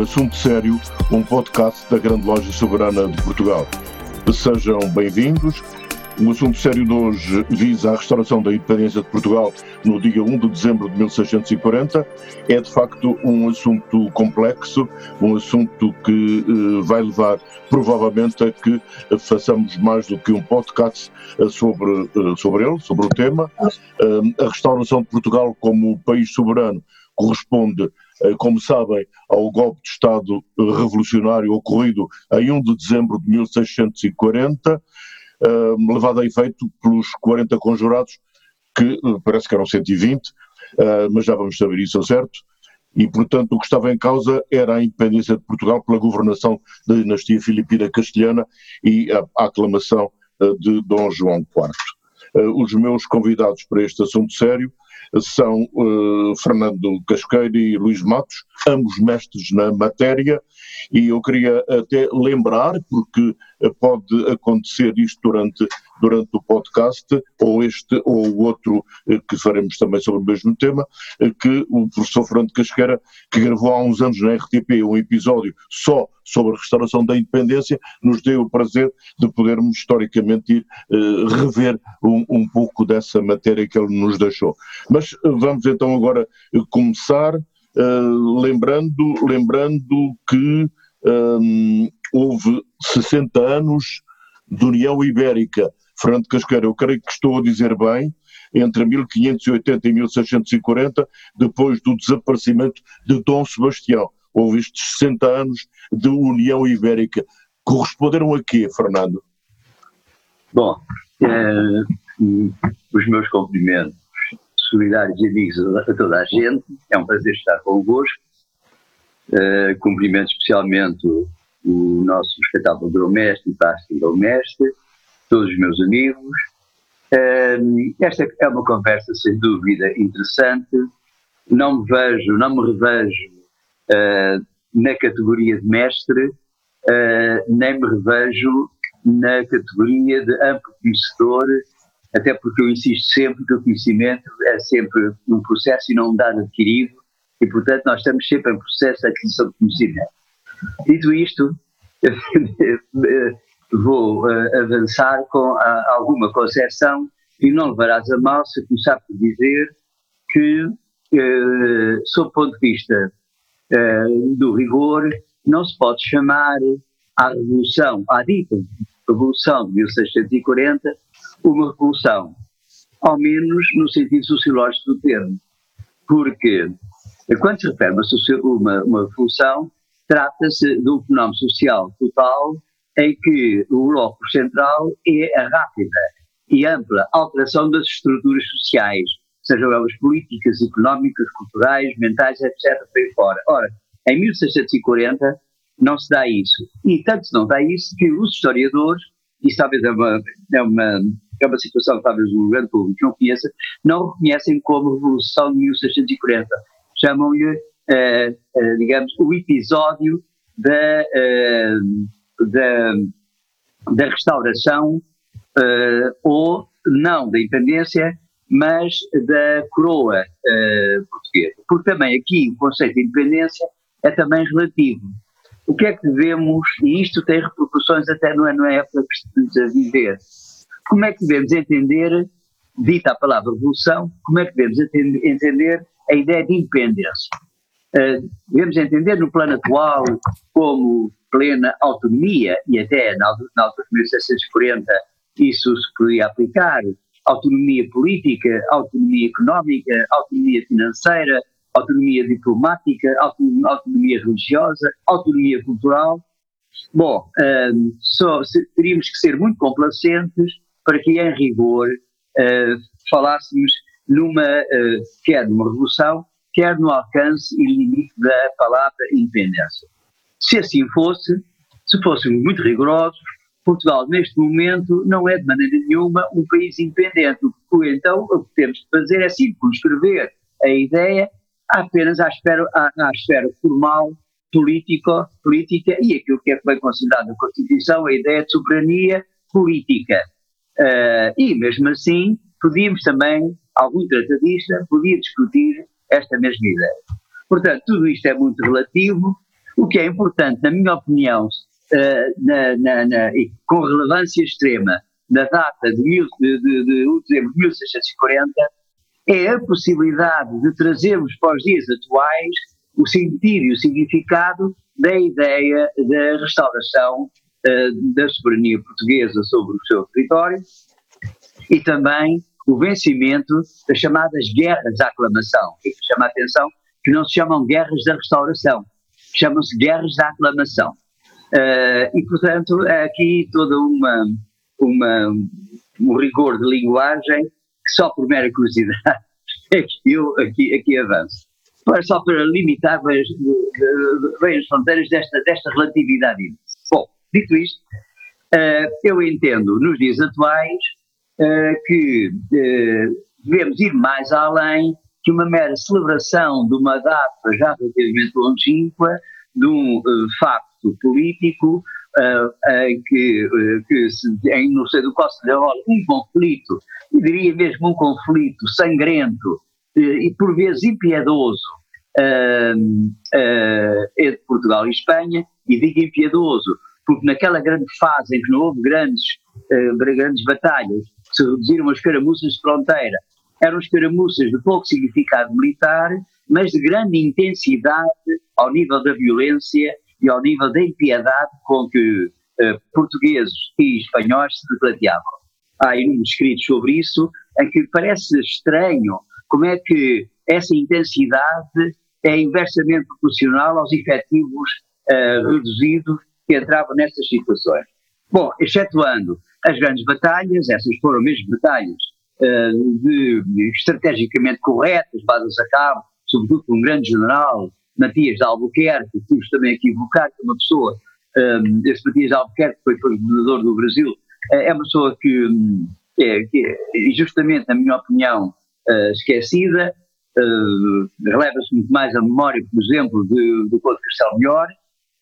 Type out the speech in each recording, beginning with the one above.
Um assunto sério, um podcast da Grande Loja Soberana de Portugal. Sejam bem-vindos. O assunto sério de hoje visa a restauração da independência de Portugal no dia 1 de dezembro de 1640. É de facto um assunto complexo, um assunto que eh, vai levar provavelmente a que façamos mais do que um podcast eh, sobre, eh, sobre ele, sobre o tema. A restauração de Portugal como país soberano corresponde como sabem, ao golpe de Estado revolucionário ocorrido em 1 de dezembro de 1640, eh, levado a efeito pelos 40 conjurados, que eh, parece que eram 120, mas já vamos saber isso ao certo. E, portanto, o que estava em causa era a independência de Portugal pela governação da dinastia filipina castelhana e a aclamação de Dom João IV. Os meus convidados para este assunto sério são uh, Fernando Casqueiro e Luís Matos, ambos mestres na matéria, e eu queria até lembrar, porque pode acontecer isto durante, durante o podcast, ou este ou o outro eh, que faremos também sobre o mesmo tema, eh, que o professor Fernando Casqueira, que gravou há uns anos na RTP um episódio só sobre a restauração da independência, nos deu o prazer de podermos historicamente ir uh, rever um, um pouco dessa matéria que ele nos deixou. Mas vamos então agora começar uh, lembrando, lembrando que um, houve 60 anos de União Ibérica. Fernando Casqueira, eu creio que estou a dizer bem, entre 1580 e 1640, depois do desaparecimento de Dom Sebastião. Houve estes 60 anos de União Ibérica. Corresponderam a quê, Fernando? Bom, eh, os meus cumprimentos solidários e amigos a toda a gente. É um prazer estar convosco. Uh, cumprimento especialmente o, nosso grão-mestre e pastor grão-mestre, todos os meus amigos. Uh, esta é uma conversa sem dúvida interessante. Não me vejo, não me revejo uh, na categoria de mestre, nem me revejo na categoria de amplo conhecedor até porque eu insisto sempre que o conhecimento é sempre um processo e não um dado adquirido, e portanto nós estamos sempre em processo de aquisição de conhecimento. Dito isto, vou uh, avançar com a, alguma concepção e não levarás a mal se começar por dizer que, uh, sob o ponto de vista uh, do rigor, não se pode chamar à Revolução, à dita Revolução de 1640, uma revolução, ao menos no sentido sociológico do termo. Porque, quando se refere a uma, uma revolução, trata-se de um fenómeno social total em que o bloco central é a rápida e ampla alteração das estruturas sociais, sejam elas políticas, económicas, culturais, mentais, etc. Por aí fora. Ora, em 1640 não se dá isso. E tanto se não dá isso que os historiadores, isso talvez é uma, é uma é uma situação que talvez o grande público não conheça, não reconhecem como Revolução de 1640. Chamam-lhe, uh, uh, digamos, o episódio da, uh, da, da restauração, ou não da independência, mas da coroa portuguesa. Porque também aqui o conceito de independência é também relativo. O que é que devemos, e isto tem repercussões até não não é época que estamos a viver, como é que devemos entender, dita a palavra revolução, como é que devemos entender a ideia de independência? Uh, devemos entender no plano atual como plena autonomia, e até na, na altura de 1640 isso se podia aplicar autonomia política, autonomia económica, autonomia financeira, autonomia diplomática, autonomia religiosa, autonomia cultural. Bom, um, só teríamos que ser muito complacentes para que, em rigor, uh, falássemos numa, uh, quer numa revolução, quer no alcance e limite da palavra independência. Se assim fosse, se fôssemos muito rigorosos, Portugal, neste momento, não é de maneira nenhuma um país independente. Então, o que temos de fazer é circunscrever a ideia apenas à esfera, à, à esfera formal, político, política e aquilo que é bem considerado na Constituição, a ideia de soberania política. Uh, e, mesmo assim, podíamos também, algum tratadista podia discutir esta mesma ideia. Portanto, tudo isto é muito relativo. O que é importante, na minha opinião, uh, na, na, na, com relevância extrema, na data de, mil, de, de, de, de 1640, é a possibilidade de trazermos para os dias atuais o sentido e o significado da ideia da restauração uh, da soberania portuguesa sobre o seu território e também o vencimento das chamadas guerras da aclamação. E que chama a atenção que não se chamam guerras da restauração, chamam-se guerras da aclamação. Uh, e, portanto, há aqui toda uma, uma, um rigor de linguagem que só por mera curiosidade é que eu aqui, aqui avanço. Só para limitar bem, bem as fronteiras desta, desta relatividade. Dito isto, uh, eu entendo nos dias atuais uh, que uh, devemos ir mais além que uma mera celebração de uma data já relativamente longínqua, de um facto político, em que, que se, em, no seio do qual se desenrola um conflito, eu diria mesmo um conflito sangrento e por vezes impiedoso entre Portugal e Espanha, e digo impiedoso porque naquela grande fase em que não houve grandes, uh, grandes batalhas, se reduziram as caramuças de fronteira, eram escaramuças de pouco significado militar, mas de grande intensidade ao nível da violência e ao nível da impiedade com que uh, portugueses e espanhóis se debateavam. Há inúmeros escritos sobre isso, em que parece estranho como é que essa intensidade é inversamente proporcional aos efetivos uh, reduzidos que entravam nessas situações. Bom, excetuando as grandes batalhas, essas foram mesmo batalhas uh, de, estrategicamente corretas, levadas a cabo, sobretudo por um grande general, Matias de Albuquerque, que temos também aqui evocar, que é uma pessoa, um, esse Matias de Albuquerque, que foi governador do Brasil, uh, é uma pessoa que, é, que justamente, na minha opinião, esquecida, releva-se muito mais a memória, por exemplo, do Conde Castelo Melhor,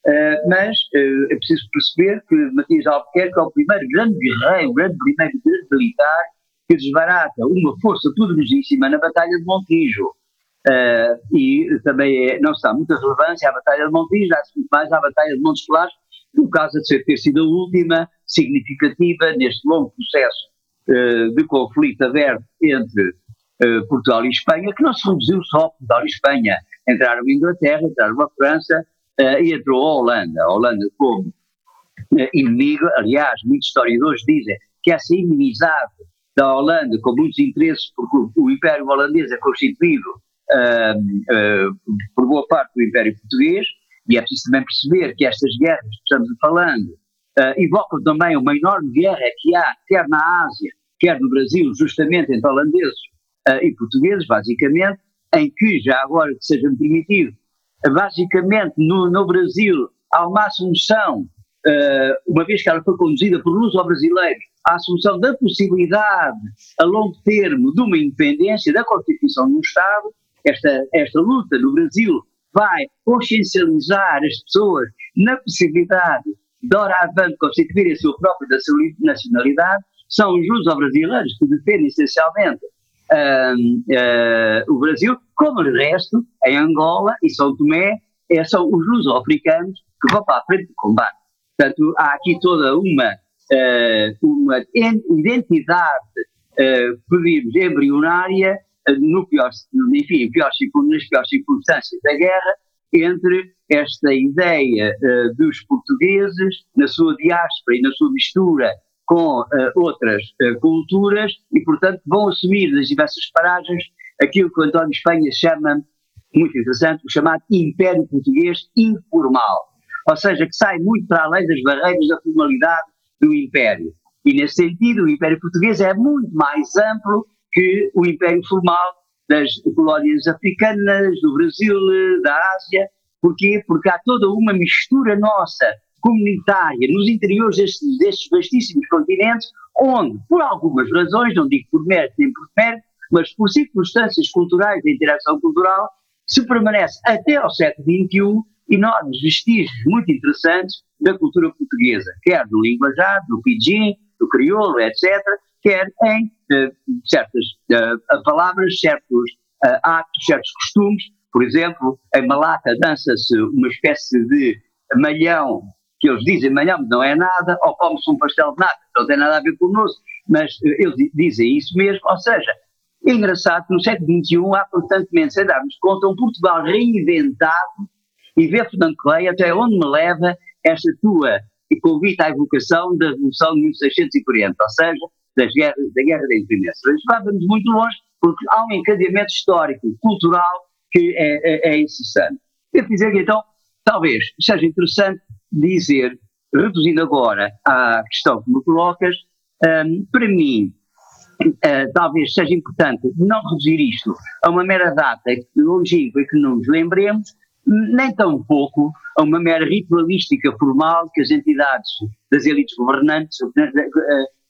uh, mas uh, é preciso perceber que Matias Albuquerque é o primeiro grande guerreiro, o grande primeiro grande militar que desbarata uma força poderosíssima na Batalha de Montijo. e também é, não se dá muita relevância à Batalha de Montijo, dá-se muito mais à Batalha de Montes Claros, por causa de ser, ter sido a última significativa neste longo processo de conflito aberto entre uh, Portugal e Espanha, que não se reduziu só a Portugal e Espanha. Entraram a Inglaterra, entraram a França uh, e entrou a Holanda. A Holanda como uh, inimigo, aliás, muitos historiadores dizem que essa inimizade da Holanda com muitos interesses, porque o Império Holandês é constituído por boa parte do Império Português, e é preciso também perceber que estas guerras que estamos falando evocam também uma enorme guerra que há, quer na Ásia, quer no Brasil, justamente entre holandeses uh, e portugueses, basicamente, em que, já agora que seja permitido, basicamente no, no Brasil há uma assunção, uh, uma vez que ela foi conduzida por luso-brasileiros, a assunção da possibilidade a longo termo de uma independência da Constituição do Estado, esta, esta luta no Brasil vai consciencializar as pessoas na possibilidade de hora avante constituírem a sua própria nacionalidade, são os luso-brasileiros que defendem essencialmente uh, o Brasil, como o resto, em Angola e São Tomé, é, são os luso-africanos que vão para a frente do combate. Portanto, há aqui toda uma, uh, uma identidade, uh, podemos, embrionária, no pior, enfim, pior, nas piores circunstâncias da guerra, entre esta ideia uh, dos portugueses, na sua diáspora e na sua mistura com uh, outras uh, culturas e, portanto, vão assumir nas diversas paragens aquilo que o António Espanha chama, muito interessante, o chamado Império Português Informal. Ou seja, que sai muito para além das barreiras da formalidade do Império. E, nesse sentido, o Império Português é muito mais amplo que o Império Formal das colónias africanas, do Brasil, da Ásia. Porquê? Porque há toda uma mistura nossa comunitária nos interiores destes, destes vastíssimos continentes, onde, por algumas razões, não digo por mérito nem por mérito, mas por circunstâncias culturais de interação cultural, se permanece até ao século XXI enormes vestígios muito interessantes da cultura portuguesa, quer do linguajar, do pidgin, do crioulo, etc., quer em uh, certas uh, palavras, certos uh, atos, certos costumes. Por exemplo, em Malata dança-se uma espécie de malhão que eles dizem amanhã não é nada, ou come-se um pastel de nata, não tem nada a ver connosco, mas uh, eles dizem isso mesmo, ou seja, é engraçado que no século XXI há constantemente, sem darmos conta, um Portugal reinventado e ver, Fernando Correia, até onde me leva esta tua convite à evocação da Revolução de 1640, ou seja, das guerras, da Guerra da Independência. Vamos muito longe porque há um encadeamento histórico, cultural, que é, é, é incessante. Devo dizer que então, talvez seja interessante dizer, reduzindo agora à questão que me colocas, um, para mim, uh, talvez seja importante não reduzir isto a uma mera data longínqua que não nos lembremos, nem tão pouco a uma mera ritualística formal que as entidades das elites governantes uh,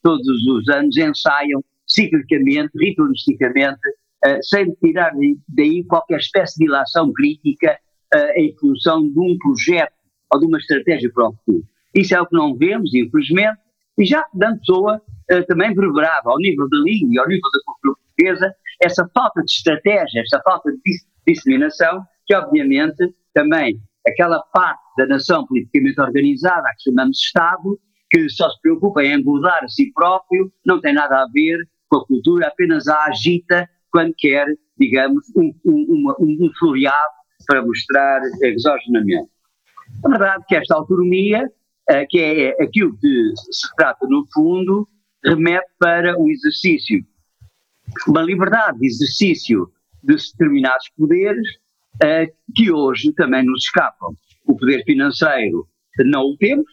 todos os anos ensaiam ciclicamente, ritualisticamente, uh, sem tirar daí qualquer espécie de ilação crítica em função de um projeto ou de uma estratégia para o futuro. Isso é o que não vemos, infelizmente, e já Fernando Pessoa uh, também reverberava ao nível da língua e ao nível da cultura portuguesa essa falta de estratégia, essa falta de disseminação, que obviamente também aquela parte da nação politicamente organizada, a que chamamos Estado, que só se preocupa em engordar a si próprio, não tem nada a ver com a cultura, apenas a agita quando quer, digamos, um, um, um, um floreado para mostrar exogenamente. A verdade é que esta autonomia, eh, que é aquilo que se trata no fundo, remete para um exercício, uma liberdade de exercício de determinados poderes eh, que hoje também nos escapam. O poder financeiro não o temos,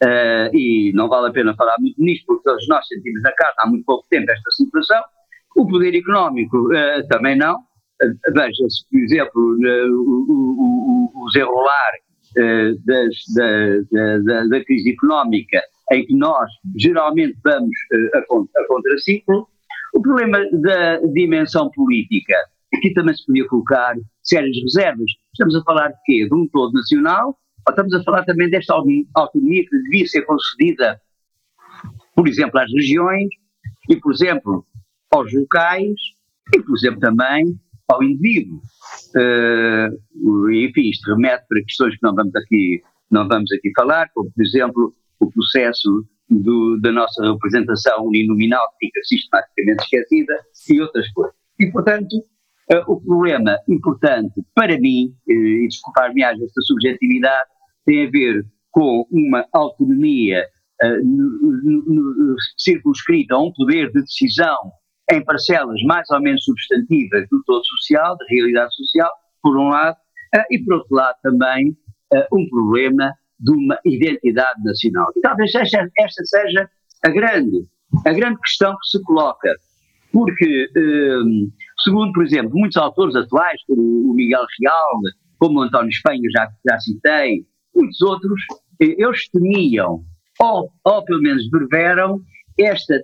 Uh, e não vale a pena falar muito nisto, porque todos nós sentimos na carta há muito pouco tempo esta situação. O poder económico também não. Veja-se, por exemplo, o, o, o, o desenrolar eh, das, da, da, da, crise económica, em que nós geralmente vamos uh, a, a contraciclo, o problema da dimensão política, aqui também se podia colocar sérias reservas. Estamos a falar de quê? De um todo nacional, ou estamos a falar também desta autonomia que devia ser concedida, por exemplo, às regiões, e, por exemplo, aos locais, e, por exemplo, também ao indivíduo. Uh, enfim, isto remete para questões que não vamos aqui, não vamos aqui falar, como por exemplo o processo do, da nossa representação uninominal que fica sistematicamente esquecida e outras coisas. E portanto, uh, o problema importante para mim, uh, e desculpar-me esta subjetividade, tem a ver com uma autonomia circunscrita a um poder de decisão em parcelas mais ou menos substantivas do todo social, da realidade social, por um lado, uh, e por outro lado também uh, um problema de uma identidade nacional. E talvez esta, esta seja a grande, a grande questão que se coloca, porque, um, segundo, por exemplo, muitos autores atuais, como o Miguel Real, como o António Espanha, já, já citei, muitos outros, eh, eles temiam, ou, ou pelo menos breveram, esta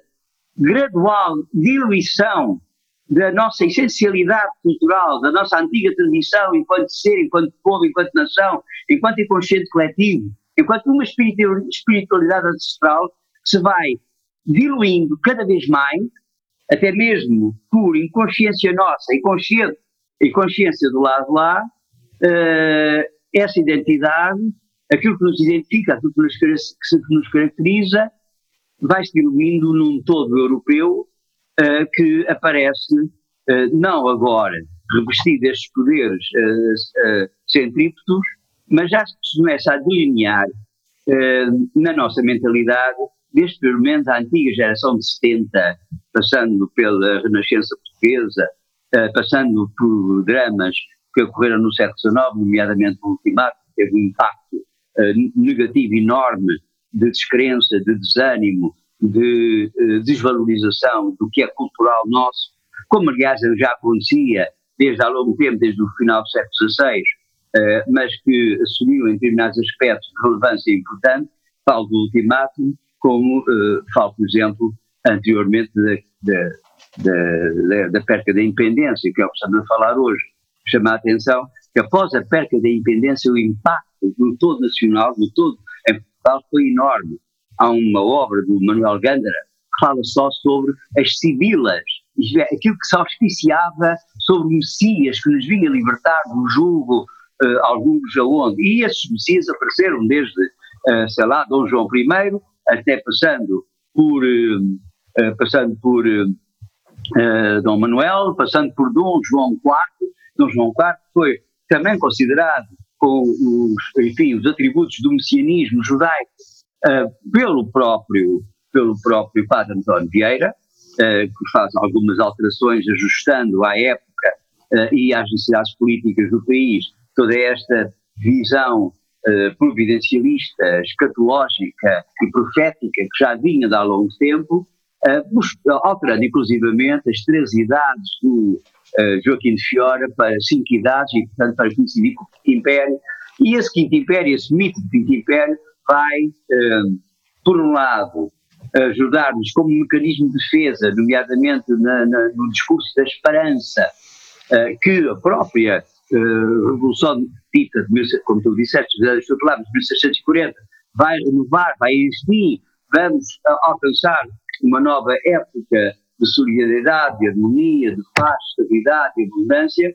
gradual diluição da nossa essencialidade cultural, da nossa antiga tradição enquanto ser, enquanto povo, enquanto nação, enquanto inconsciente coletivo, enquanto uma espiritualidade ancestral se vai diluindo cada vez mais, até mesmo por inconsciência nossa e consciência, e consciência do lado lá, uh, essa identidade, aquilo que nos identifica, aquilo que nos, que nos caracteriza, vai se diluindo num todo europeu uh, que aparece uh, não agora revestido destes poderes uh, centrípetos, mas já se começa a delinear na nossa mentalidade desde pelo menos a antiga geração de 70, passando pela Renascença Portuguesa, passando por dramas que ocorreram no século XIX, nomeadamente o Ultimato, que teve um impacto negativo enorme de descrença, de desânimo, de uh, desvalorização do que é cultural nosso, como aliás já acontecia desde há longo tempo, desde o final do século XVI, uh, mas que assumiu em determinados aspectos de relevância importante, falo do ultimátum, como uh, falo, por exemplo, anteriormente da, da, da, perca da independência, que é o que estamos a falar hoje. Chama a atenção que após a perca da independência, o impacto no todo nacional, no todo foi enorme. Há uma obra do Manuel Gândara que fala só sobre as civilas, é, aquilo que se auspiciava sobre o Messias que nos vinha libertar do jugo, uh, alguns aonde. E esses Messias apareceram desde, uh, sei lá, Dom João I, até passando por, uh, passando por Dom Manuel, passando por Dom João IV. Dom João IV foi também considerado com os, enfim, os atributos do messianismo judaico pelo próprio pelo próprio Padre António Vieira, uh, que faz algumas alterações ajustando à época uh, e às necessidades políticas do país toda esta visão uh, providencialista, escatológica e profética que já vinha de há longo tempo, alterando inclusivamente as três idades do Joaquim de Fiora para cinco idades e, portanto, para coincidir com o Quinto Império. E esse Quinto Império, esse mito do Quinto Império, vai, por um lado, ajudar-nos como mecanismo de defesa, nomeadamente na, na, no discurso da esperança, uh, que a própria Revolução dita, de, como tu disseste, de 1640, vai renovar, vai existir, vamos alcançar uma nova época de solidariedade, de harmonia, de paz, estabilidade e abundância,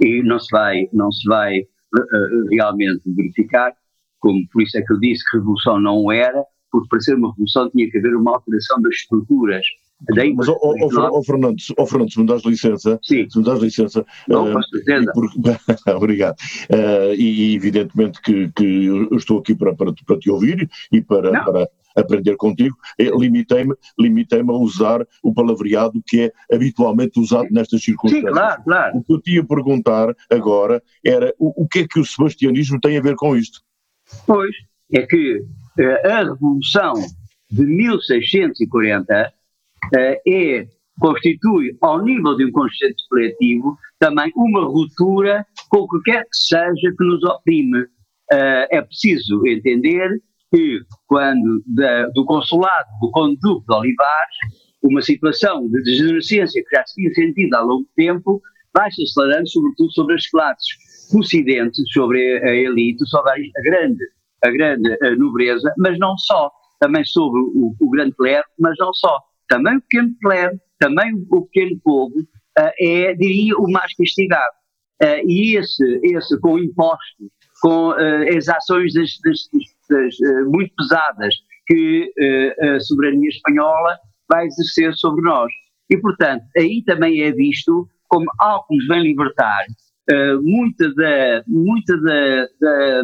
e não se vai, não se vai uh, realmente verificar, como por isso é que eu disse que revolução não era, porque para ser uma revolução tinha que haver uma alteração das estruturas. Daí, Mas, oh, oh, oh, Fernando, oh, Fernando, se me dás licença, Sim. se me dás licença, não, uh, porque, obrigado, uh, e evidentemente que, que, eu estou aqui para, para, para te ouvir e para, para aprender contigo, eh, limitei-me limitei a usar o palavreado que é habitualmente usado nestas circunstâncias. Sim, claro, claro. O que eu te ia perguntar agora era o, o que é que o sebastianismo tem a ver com isto? Pois, é que a Revolução de 1640 eh, é, constitui, ao nível de um conceito coletivo, também uma ruptura com o que quer que seja que nos oprime. Eh, é preciso entender que, quando da, do consulado do Conde Duque de Olivares, uma situação de degenerescência que já se tinha sentido há longo tempo, vai-se acelerando, sobretudo sobre as classes dissidentes, sobre a elite, sobre a grande a grande a nobreza, mas não só, também sobre o, o, grande clero, mas não só, também o pequeno clero, também o pequeno povo uh, é, diria, o mais castigado. Uh, e esse, esse com impostos, com uh, as ações das, das, das, muito pesadas que a soberania espanhola vai exercer sobre nós. E, portanto, aí também é visto como algo que nos vem libertar eh, muita, da, muita da, da,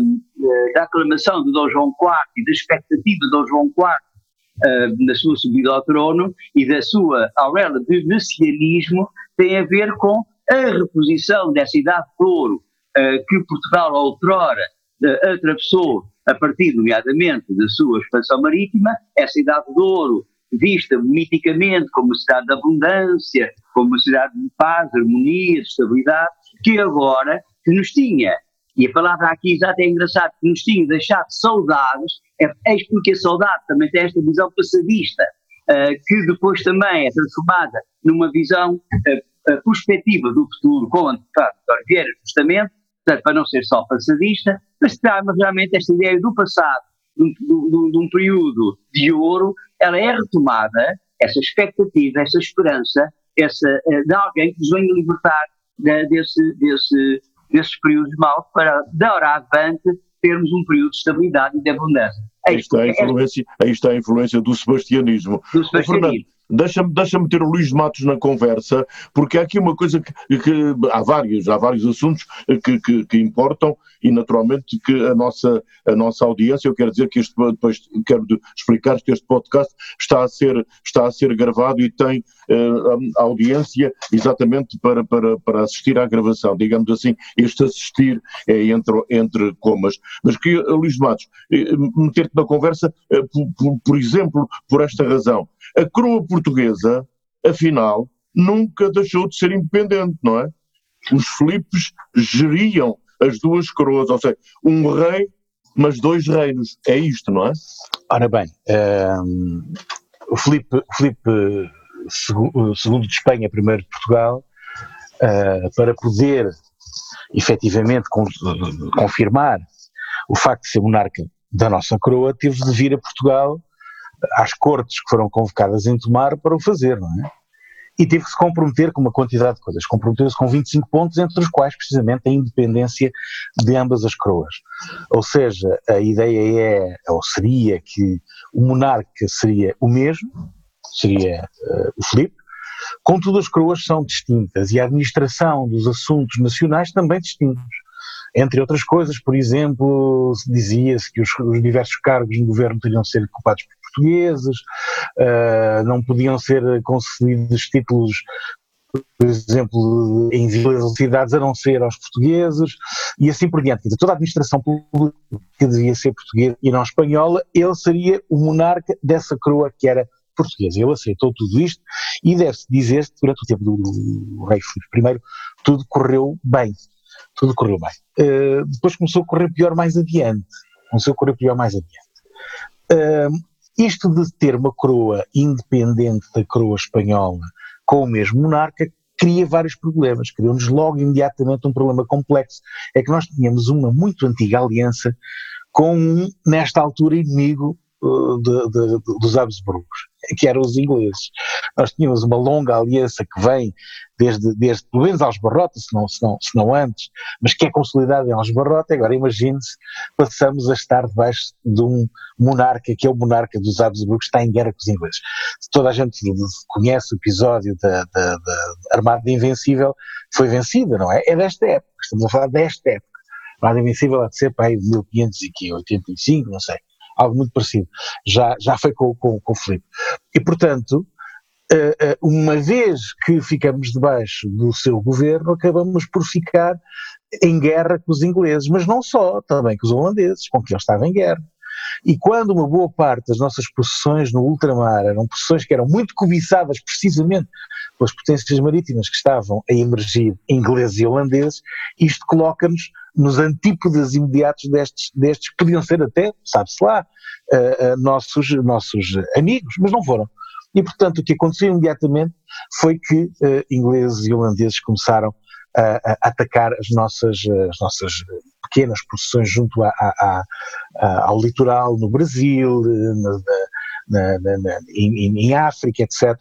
da, aclamação de Dom João IV e da expectativa de Dom João IV uh, na sua subida ao trono e da sua auréola de messianismo tem a ver com a reposição dessa idade de ouro uh, que Portugal outrora uh, atravessou a partir, nomeadamente, da sua expansão marítima, essa idade de ouro vista miticamente como cidade de abundância, como cidade de paz, harmonia, de estabilidade, que agora que nos tinha, e a palavra aqui exata é engraçado, que nos tinha deixado saudades, é, é porque a saudade também tem esta visão passadista, uh, que depois também é transformada numa visão uh, uh, perspectiva do futuro, com António Vieira, justamente, portanto, para não ser só passadista, mas traz realmente esta ideia do passado, de, um período de ouro, ela é retomada, essa expectativa, essa esperança, essa, de alguém que nos venha libertar desse, desse, desses períodos maus para, da hora avante, termos um período de estabilidade e de abundância. Aí está, a influência, aí está a influência do sebastianismo. Do sebastianismo. Deixa-me deixa ter o Luís Matos na conversa, porque há aqui uma coisa que, que há vários, há vários assuntos que, que, que, importam e naturalmente que a nossa, a nossa audiência, eu quero dizer que este, depois quero explicar que este podcast está a ser, está a ser gravado e tem a audiência exatamente para, para, para assistir à gravação, digamos assim, este assistir é entre, entre comas. Mas que, Luís Matos, eh, meter-te na conversa, uh, por, por, por exemplo, por esta razão, a coroa portuguesa, afinal, nunca deixou de ser independente, não é? Os Filipes geriam as duas coroas, ou seja, um rei, mas dois reinos. É isto, não é? Ora bem, um, ehm, o Filipe, Filipe II de Espanha, primeiro de Portugal, uh, para poder efetivamente con confirmar o facto de ser monarca da nossa coroa, teve de vir a Portugal às cortes que foram convocadas em Tomar para o fazer, não é? E teve que se comprometer com uma quantidade de coisas. Comprometeu-se com 25 pontos, entre os quais precisamente a independência de ambas as coroas. Ou seja, a ideia é, ou seria, que o monarca seria o mesmo, seria uh, o Filipe, contudo as coroas são distintas e a administração dos assuntos nacionais também distintos. Entre outras coisas, por exemplo, dizia-se que os, os, diversos cargos no governo teriam de ser ocupados por portugueses, uh, não podiam ser concedidos títulos por exemplo, em cidades a não ser aos portugueses e assim por diante. Toda a administração pública devia ser portuguesa e não espanhola, ele seria o monarca dessa coroa que era portuguesa. Ele aceitou tudo isto e deve-se dizer que durante o tempo do, do rei Filipe I tudo correu bem. Tudo correu bem. Uh, depois começou a correr pior mais adiante. Começou a correr pior mais adiante. Uh, isto de ter uma coroa independente da coroa espanhola com o mesmo monarca cria vários problemas, criou-nos logo imediatamente um problema complexo, é que nós tínhamos uma muito antiga aliança com um, nesta altura, inimigo uh, de, de, de, dos Habsburgos que eram os ingleses. Nós tínhamos uma longa aliança que vem desde, desde pelo menos aos Barrota, se não, se, não, se não antes, mas que é consolidada em aos Barrota. Agora imagine-se, passamos a estar debaixo de um monarca, que é o monarca dos Habsburgos, que está em guerra com os ingleses. Toda a gente conhece o episódio da, da, da Armada Invencível, foi vencida, não é? É desta época, estamos a falar desta época. A Armada Invencível há de ser para aí de 1585, não sei algo muito parecido. Já, já foi com, com, com o Filipe. E, portanto, eh, eh, uma vez que ficamos debaixo do seu governo, acabamos por ficar em guerra com os ingleses, mas não só, também com os holandeses, com quem ele estava em guerra. E quando uma boa parte das nossas posições no ultramar eram posições que eram muito cobiçadas precisamente pelas potências marítimas que estavam a emergir, ingleses e holandeses, isto coloca-nos nos antípodas imediatos destes, destes que podiam ser até, sabe-se lá, uh, uh, nossos, nossos amigos, mas não foram. E, portanto, o que aconteceu imediatamente foi que uh, ingleses e holandeses começaram a, a, atacar as nossas, as nossas pequenas posições junto a, a, ao litoral no Brasil, na, na, na, na, em, em, África, etc.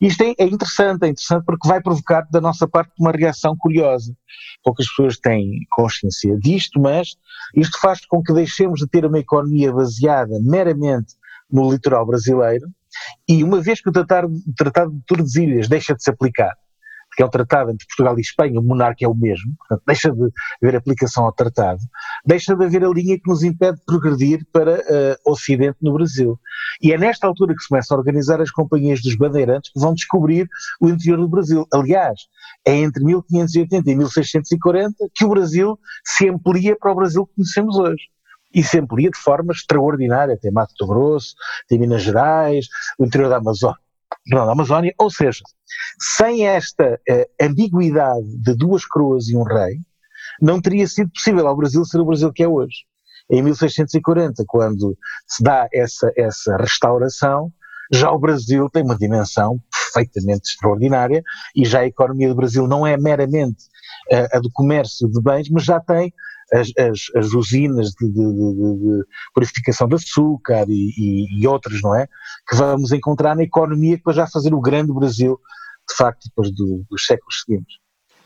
Isto é, é, interessante, é interessante porque vai provocar da nossa parte uma reação curiosa. Poucas pessoas têm consciência disto, mas isto faz com que deixemos de ter uma economia baseada meramente no litoral brasileiro e uma vez que o Tratado, o tratado de Tordesilhas deixa de se aplicar, que é um tratado entre Portugal e Espanha, o monarca é o mesmo, portanto, deixa de haver aplicação ao tratado, deixa de haver a linha que nos impede de progredir para uh, Ocidente no Brasil. E é nesta altura que se começa a organizar as companhias dos bandeirantes que vão descobrir o interior do Brasil. Aliás, é entre 1580 e 1640 que o Brasil se amplia para o Brasil que conhecemos hoje e se amplia de forma extraordinária. Tem Mato Grosso, tem Minas Gerais, o interior da Amazônia, não, da Amazónia, ou seja, sem esta uh, ambiguidade de duas coroas e um rei, não teria sido possível ao Brasil ser o Brasil que é hoje. Em 1640, quando se dá essa, essa restauração, já o Brasil tem uma dimensão perfeitamente extraordinária e já a economia do Brasil não é meramente uh, a do comércio de bens, mas já tem as, as, as usinas de, de, de, de, purificação de açúcar e, e, e, outras, não é? Que vamos encontrar na economia que vai já fazer o grande Brasil, de facto, depois do, dos séculos seguintes.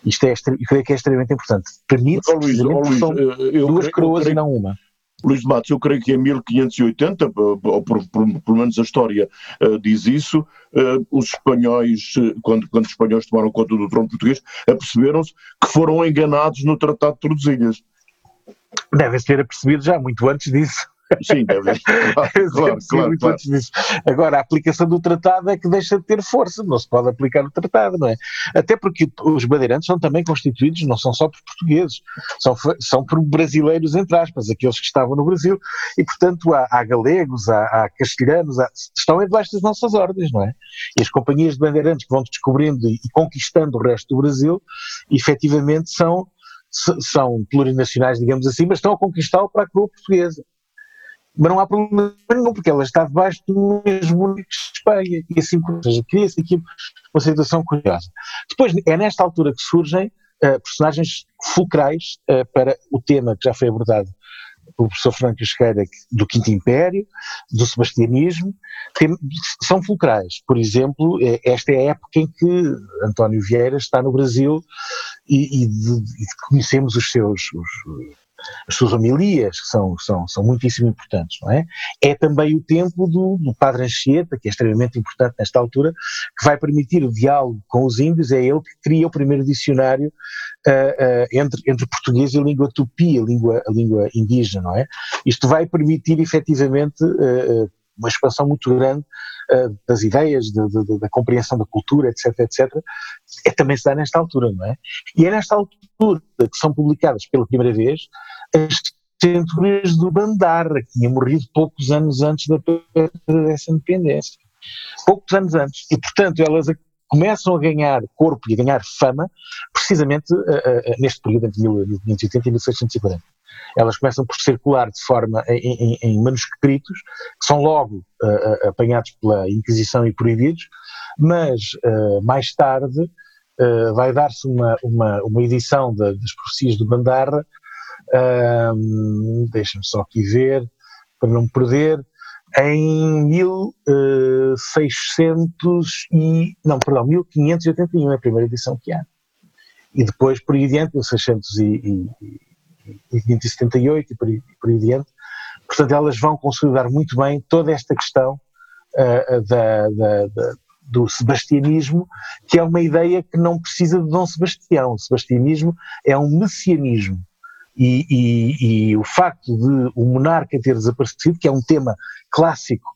Isto é, creio que é extremamente importante. Permite oh, Luís, oh, Luís, são eu, duas creio, coroas creio, e não uma. Luís de Matos, eu creio que em 1580, ou por, por menos a história uh, diz isso, uh, os espanhóis, quando, quando os espanhóis tomaram conta do trono português, aperceberam-se que foram enganados no Tratado de Tordesilhas. Devem ter apercebido já muito antes disso. Sim, deve claro, claro, claro, claro. Agora, a aplicação do tratado é que deixa de ter força, não se pode aplicar o tratado, não é? Até porque os bandeirantes são também constituídos, não são só por portugueses, são, são por brasileiros, entre aspas, aqueles que estavam no Brasil, e portanto há, há galegos, há, há castelhanos, há, estão debaixo das nossas ordens, não é? E as companhias de bandeirantes que vão descobrindo e, e conquistando o resto do Brasil, efetivamente são são plurinacionais, digamos assim, mas estão a conquistá-lo para a coroa portuguesa. Mas não há problema nenhum, porque ela está debaixo do mesmo de Espanha, e assim, ou seja, cria-se aqui uma situação curiosa. Depois, é nesta altura que surgem uh, personagens fulcrais uh, para o tema que já foi abordado pelo professor Fernando Casqueira do Quinto Império, do Sebastianismo, tem, são fulcrais. Por exemplo, é, esta é a época em que António Vieira está no Brasil e, e, de, e conhecemos os seus, os, as suas homilias, que são, são, são muitíssimo importantes, não é? É também o tempo do, do Padre Anchieta, que é extremamente importante nesta altura, que vai permitir o diálogo com os índios, é ele que cria o primeiro dicionário uh, uh, entre, entre português e a língua tupi, a língua, a língua indígena, não é? Isto vai permitir efetivamente uh, uma expansão muito grande uh, das ideias, de, de, da compreensão da cultura, etc, etc, é, também se dá nesta altura, não é? E é nesta altura que são publicadas pela primeira vez as centurias do Bandarra, que tinha morrido poucos anos antes da dessa independência. Poucos anos antes. E, portanto, elas começam a ganhar corpo e a ganhar fama precisamente uh, uh, neste período entre 1580 e 1640 elas começam por circular de forma em, em, em manuscritos, que são logo uh, apanhados pela Inquisição e proibidos, mas uh, mais tarde uh, vai dar-se uma, uma, uma, edição de, das profecias do Bandarra, deixem-me só aqui ver, para não me perder, em 1600 e, não, perdão, 1581 é a primeira edição que há. E depois, por aí adiante, 1600 e, e e 578 e por aí, por aí adiante. Portanto, elas vão consolidar muito bem toda esta questão uh, da, da, da, do sebastianismo, que é uma ideia que não precisa de Dom Sebastião. O sebastianismo é um messianismo. E, e, e o facto de o monarca ter desaparecido, que é um tema clássico,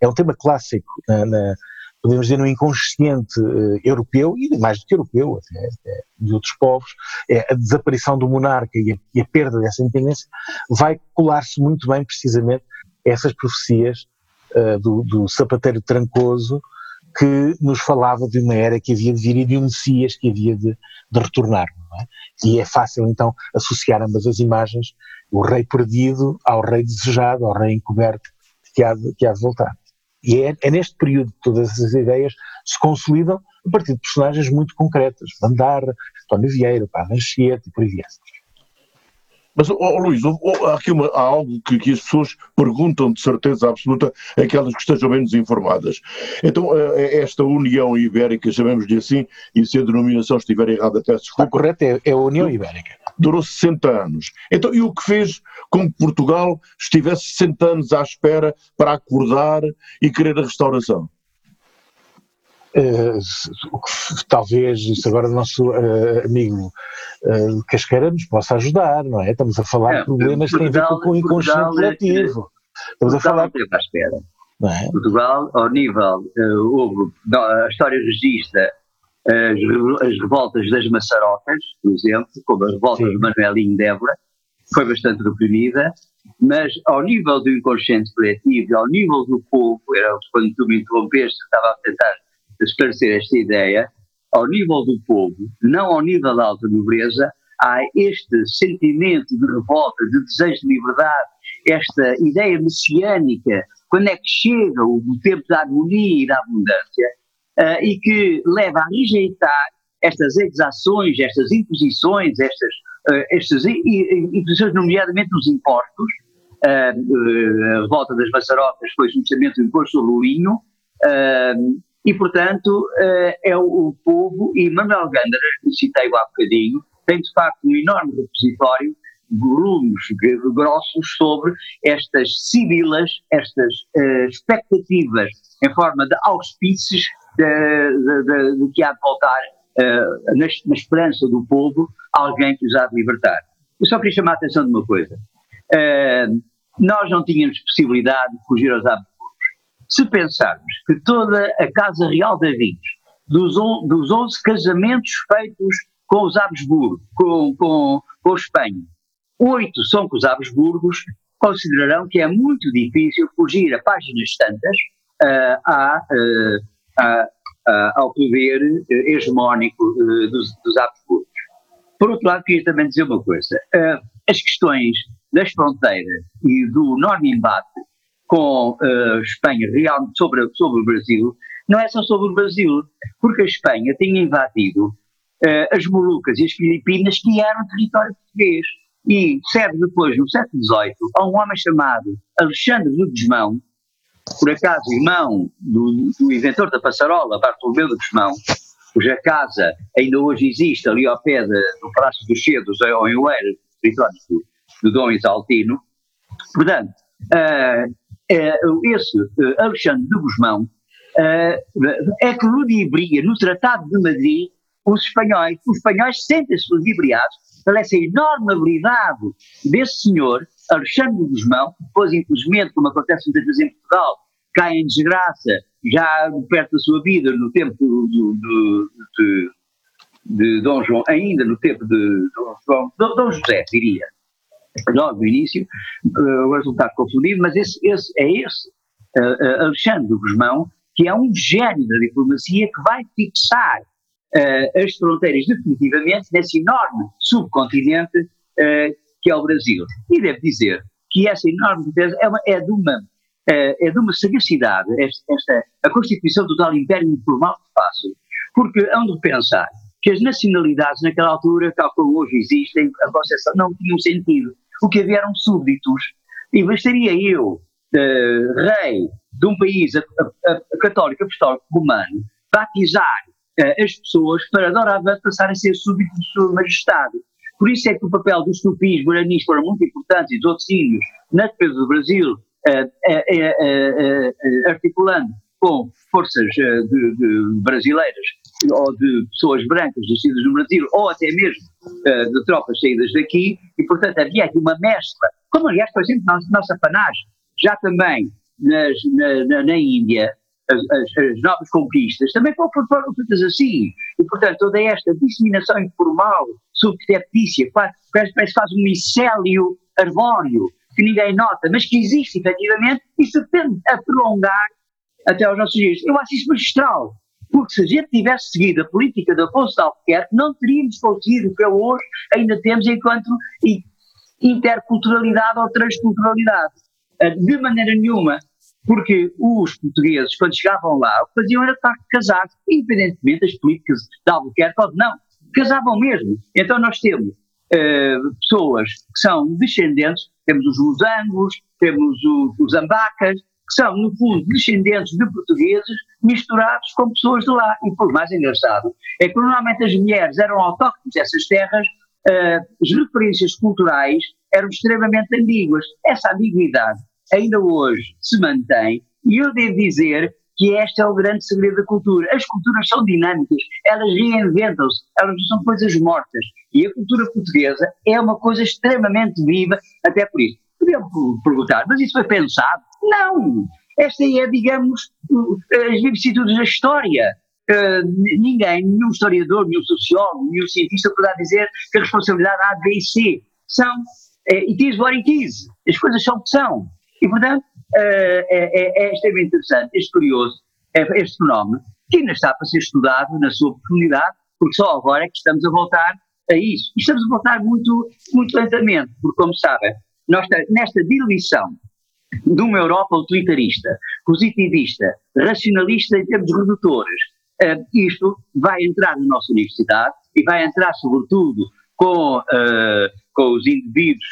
é um tema clássico na, na podemos dizer, no inconsciente uh, europeu, e mais do que europeu, até, até, de outros povos, é a desaparição do monarca e a, e a perda dessa independência, vai colar-se muito bem, precisamente, essas profecias uh, do, do, sapateiro trancoso, que nos falava de uma era que havia de vir e de um Messias que havia de, de retornar. É? E é fácil, então, associar ambas as imagens, o rei perdido ao rei desejado, ao rei encoberto que há de, que há de voltar. E é, é, neste período que todas essas ideias se consolidam a partir de personagens muito concretas, Bandarra, António Vieira, Padre Anchieta e por aí adiante. Mas, oh, Luís, há aqui uma, há algo que, que, as pessoas perguntam de certeza absoluta, aquelas que estejam menos informadas. Então, eh, esta União Ibérica, chamemos-lhe assim, e se a denominação estiver errada, peço desculpa. Está correto, é, é a União Ibérica. Durou 60 anos. Então, e o que fez com que Portugal estivesse 60 anos à espera para acordar e querer a restauração? Uh, talvez isso agora o nosso uh, amigo uh, Casqueira nos possa ajudar, não é? Estamos a falar é, de problemas que têm a ver com o inconsciente coletivo. Estamos a falar. À espera. É? Portugal, ao nível, houve, a história registra as, as, revoltas das maçarocas, por exemplo, como a revolta de Manuelinho de Évora, foi bastante reprimida, mas ao nível do inconsciente coletivo, ao nível do povo, era quando tu me interrompeste, estava a tentar esclarecer esta ideia, ao nível do povo, não ao nível da alta nobreza, há este sentimento de revolta, de desejo de liberdade, esta ideia messiânica, quando é que chega o tempo da harmonia e da abundância, uh, e que leva a rejeitar estas exações, estas imposições, estas, uh, estas imposições, nomeadamente os impostos. Uh, a revolta das maçarocas foi substancialmente o imposto sobre o vinho, e, portanto, é o povo, e Manuel Gandara, que citei há bocadinho, tem de facto um enorme repositório volumes grossos sobre estas sibilas, estas uh, expectativas em forma de auspícios de, que há de voltar, uh, na, na, esperança do povo, alguém que os há de libertar. Eu só queria chamar a atenção de uma coisa. Uh, nós não tínhamos possibilidade de fugir aos hábitos se pensarmos que toda a Casa Real de Vinhos, dos, dos 11 casamentos feitos com os Habsburgo, com, com, com Espanha, oito são com os Habsburgos, considerarão que é muito difícil fugir a páginas tantas uh, à, à, à, ao poder uh, hegemónico uh, dos, dos Habsburgos. Por outro lado, queria também dizer uma coisa. Uh, as questões das fronteiras e do enorme embate com uh, Espanha real, sobre, sobre o Brasil, não é só sobre o Brasil, porque a Espanha tinha invadido as Molucas e as Filipinas, que eram território português. E serve depois, no século XVIII, a um homem chamado Alexandre de Guzmão, por acaso irmão do, do inventor da passarola, Bartolomeu de Guzmão, cuja casa ainda hoje existe ali ao pé de, do Palácio dos Cedos, ou em Oeiras, território do, do Dom Isaltino. Portanto, uh, é, esse eh, Alexandre de Guzmão é que ludibria no Tratado de Madrid os espanhóis. Os espanhóis sentem-se ludibriados pela essa enorme habilidade desse senhor, Alexandre de Guzmão, depois, infelizmente, como acontece muitas vezes em Portugal, cai em desgraça já perto da sua vida, no tempo do, do, de, de Dom João, ainda no tempo de Dom, João, Dom José, diria logo no início, uh, o resultado confundido, mas esse, esse é esse uh, Alexandre Guzmão, que é um gênio da diplomacia que vai fixar as fronteiras definitivamente nesse enorme subcontinente que é o Brasil. E devo dizer que essa enorme defesa é, uma, é, de, uma, é de uma sagacidade, esta, esta, a constituição do tal império informal que faço, porque hão de pensar que as nacionalidades naquela altura, tal como hoje existem, a concepção não tinham sentido o que havia eram súbditos. E bastaria eu, uh, rei de um país a, a, a católico apostólico romano, batizar uh, as pessoas para doravante passarem a ser súbditos de sua majestade. Por isso é que o papel dos tupis guaranis foram muito importantes e dos outros índios na defesa do Brasil, articulando com forças de, de brasileiras ou de pessoas brancas nascidas no Brasil, ou até mesmo uh, de tropas saídas daqui, e portanto havia aqui uma mescla, como aliás, por exemplo, na nossa panagem, já também nas, na, na, Índia, as, as, as, novas conquistas também foram, feitas assim, e portanto toda esta disseminação informal, subteptícia, parece que faz um micélio arbóreo, que ninguém nota, mas que existe efetivamente e se tende a prolongar até aos nossos dias. Eu acho isso magistral. Porque se a gente tivesse seguido a política de Afonso de Albuquerque, não teríamos conseguido o que hoje ainda temos enquanto interculturalidade ou transculturalidade. Ah, de maneira nenhuma, porque os portugueses, quando chegavam lá, o que faziam era estar casados, independentemente das políticas de Albuquerque ou não, casavam mesmo. Então nós temos uh, pessoas que são descendentes, temos os lusangos, temos os, os ambacas, que são, no fundo, descendentes de portugueses misturados com pessoas de lá. E por mais engraçado é que normalmente as mulheres eram autóctones dessas terras, uh, as referências culturais eram extremamente ambíguas. Essa ambiguidade ainda hoje se mantém e eu devo dizer que este é o grande segredo da cultura. As culturas são dinâmicas, elas reinventam-se, elas não são coisas mortas. E a cultura portuguesa é uma coisa extremamente viva, até por isso. Podiam perguntar, mas isso foi pensado? Não! Esta é, digamos, as vicissitudes da história. Uh, ninguém, nenhum historiador, nenhum sociólogo, nenhum cientista poderá dizer que a responsabilidade A, B e C são uh, it is what it is. As coisas são o que são. E, portanto, é, é, extremamente interessante, este curioso, é, este fenómeno, que ainda está para ser estudado na sua profundidade, porque só agora é que estamos a voltar a isso. E estamos a voltar muito, muito lentamente, porque, como sabem, nós, nesta diluição de uma Europa utilitarista, positivista, racionalista em termos redutores, isto vai entrar na nossa universidade e vai entrar, sobretudo, com, uh, com os indivíduos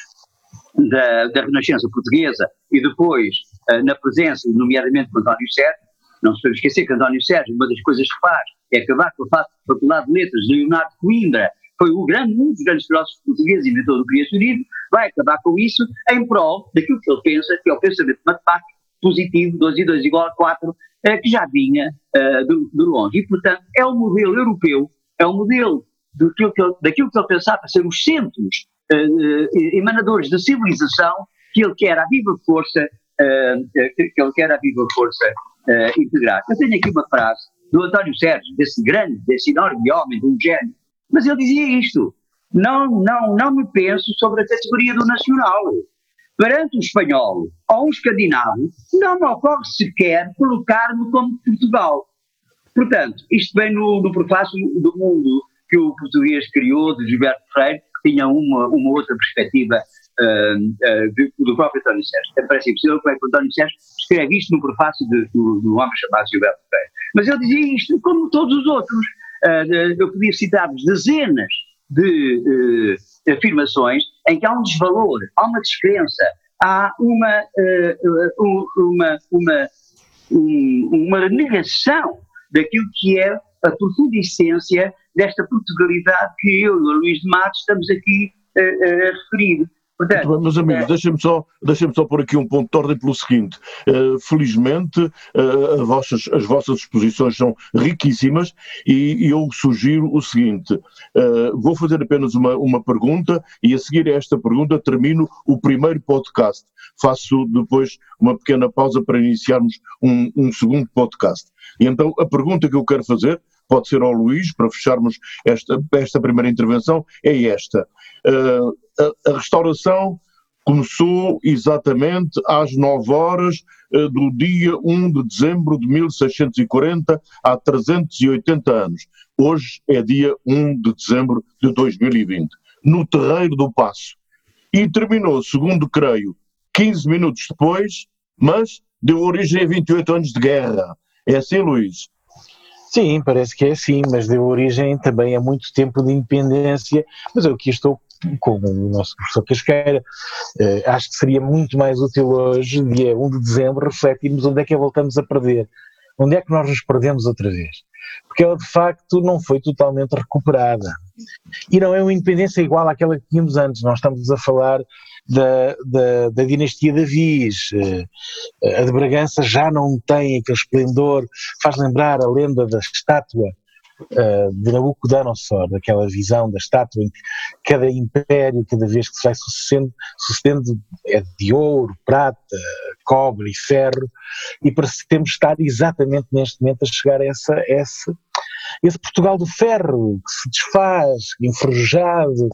da, da, Renascença Portuguesa e depois na presença, nomeadamente, de António Sérgio. Não se deve esquecer que António Sérgio, uma das coisas que faz é acabar com a Faculdade de Letras de Leonardo Coimbra, foi o grande, um dos grandes filósofos portugueses, inventor do criacionismo, vai acabar com isso em prol daquilo que ele pensa, que é o pensamento matemático positivo, 2 e 2 igual a 4, eh, que já vinha uh, de, longe. E, portanto, é um modelo europeu, é um modelo daquilo que ele, daquilo que ele pensava ser os centros uh, emanadores da civilização que ele quer à viva força, que ele quer à viva força integrar. Eu tenho aqui uma frase do António Sérgio, desse grande, desse enorme homem, de um gênio, mas ele dizia isto, não, não, não me penso sobre a categoria do nacional. Perante o espanhol ou o escandinavo, não me ocorre sequer colocar-me como Portugal. Portanto, isto vem no, no prefácio do mundo que o português criou, de Gilberto Freire, que tinha uma, uma outra perspectiva uh, uh, do próprio António Sérgio. É parece impossível que o António Sérgio escreve isto no prefácio de, do, do homem chamado Gilberto Freire. Mas ele dizia isto como todos os outros. Uh, eu podia citar-vos dezenas de afirmações em que há um desvalor, há uma descrença, há uma, uma, uma, uma negação daquilo que é a profunda essência desta Portugalidade que eu e o Luís de Matos estamos aqui a referir. Portanto, Muito bem, meus amigos, é... deixem-me só, deixem só pôr aqui um ponto de ordem pelo seguinte. Uh, felizmente, uh, vossas, as vossas exposições são riquíssimas e, e eu sugiro o seguinte: uh, vou fazer apenas uma, uma pergunta e a seguir a esta pergunta termino o primeiro podcast. Faço depois uma pequena pausa para iniciarmos um, um segundo podcast. E então a pergunta que eu quero fazer pode ser ao Luís, para fecharmos esta, esta primeira intervenção, é esta. Uh, a, a, restauração começou exatamente às 9 horas uh, do dia 1 de dezembro de 1640, há 380 anos. Hoje é dia 1 de dezembro de 2020, no Terreiro do Passo. E terminou, segundo creio, 15 minutos depois, mas deu origem a 28 anos de guerra. É assim, Luís? Sim, parece que é assim, mas deu origem também a muito tempo de independência, mas eu aqui estou com o nosso professor Casqueira, uh, acho que seria muito mais útil hoje, dia 1 de dezembro, refletirmos onde é que a voltamos a perder, onde é que nós nos perdemos outra vez, porque ela de facto não foi totalmente recuperada, e não é uma independência igual àquela que tínhamos antes, nós estamos a falar da, da, da dinastia de Avis. Eh, a de Bragança já não tem aquele esplendor, faz lembrar a lenda da estátua uh, de Nabucodonosor, daquela visão da estátua em que cada império, cada vez que se vai sucedendo, sucedendo é de ouro, prata, cobre e ferro, e parecemos estar exatamente neste momento a chegar a essa, a essa esse Portugal do ferro que se desfaz, enferrujado,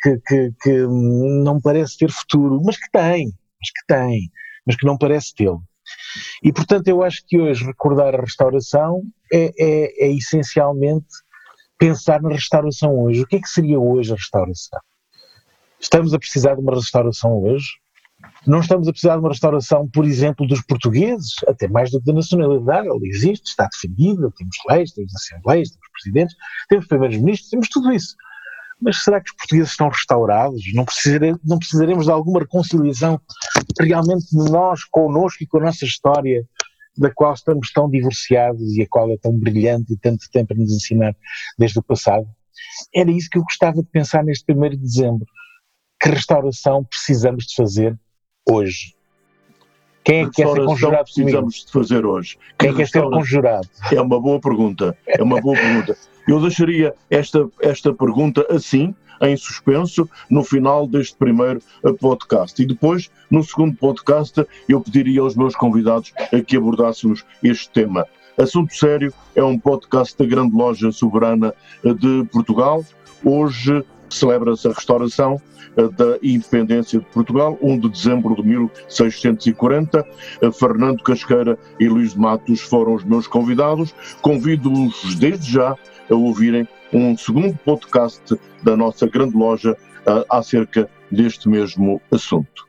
que, que, que não parece ter futuro, mas que tem, mas que tem, mas que não parece tê-lo. E portanto eu acho que hoje recordar a restauração é, é, é, essencialmente pensar na restauração hoje. O que é que seria hoje a restauração? Estamos a precisar de uma restauração hoje? Não estamos a precisar de uma restauração, por exemplo, dos portugueses, até mais do que da nacionalidade, ela existe, está defendida, temos leis, temos assembleias, temos presidentes, temos primeiros-ministros, temos tudo isso. Mas será que os portugueses estão restaurados? Não, precisaremos, não precisaremos de alguma reconciliação realmente de nós connosco e com a nossa história, da qual estamos tão divorciados e a qual é tão brilhante e tanto tempo a nos ensinar desde o passado? Era isso que eu gostava de pensar neste 1 de dezembro. Que restauração precisamos de fazer hoje? Quem é que quer ser conjurado precisamos de fazer hoje? Quem é que quer ser conjurado? É uma boa pergunta, é uma boa pergunta. Eu deixaria esta, esta pergunta assim, em suspenso, no final deste primeiro eh, podcast. E depois, no segundo podcast, eu pediria aos meus convidados a que abordássemos este tema. Assunto Sério é um podcast da Grande Loja Soberana eh, de Portugal. Hoje celebra-se a restauração eh, da independência de Portugal, 1 de dezembro de 1640. Fernando Casqueira e Luís de Matos foram os meus convidados. Convido-os desde já a ouvirem um segundo podcast da nossa grande loja uh, acerca deste mesmo assunto.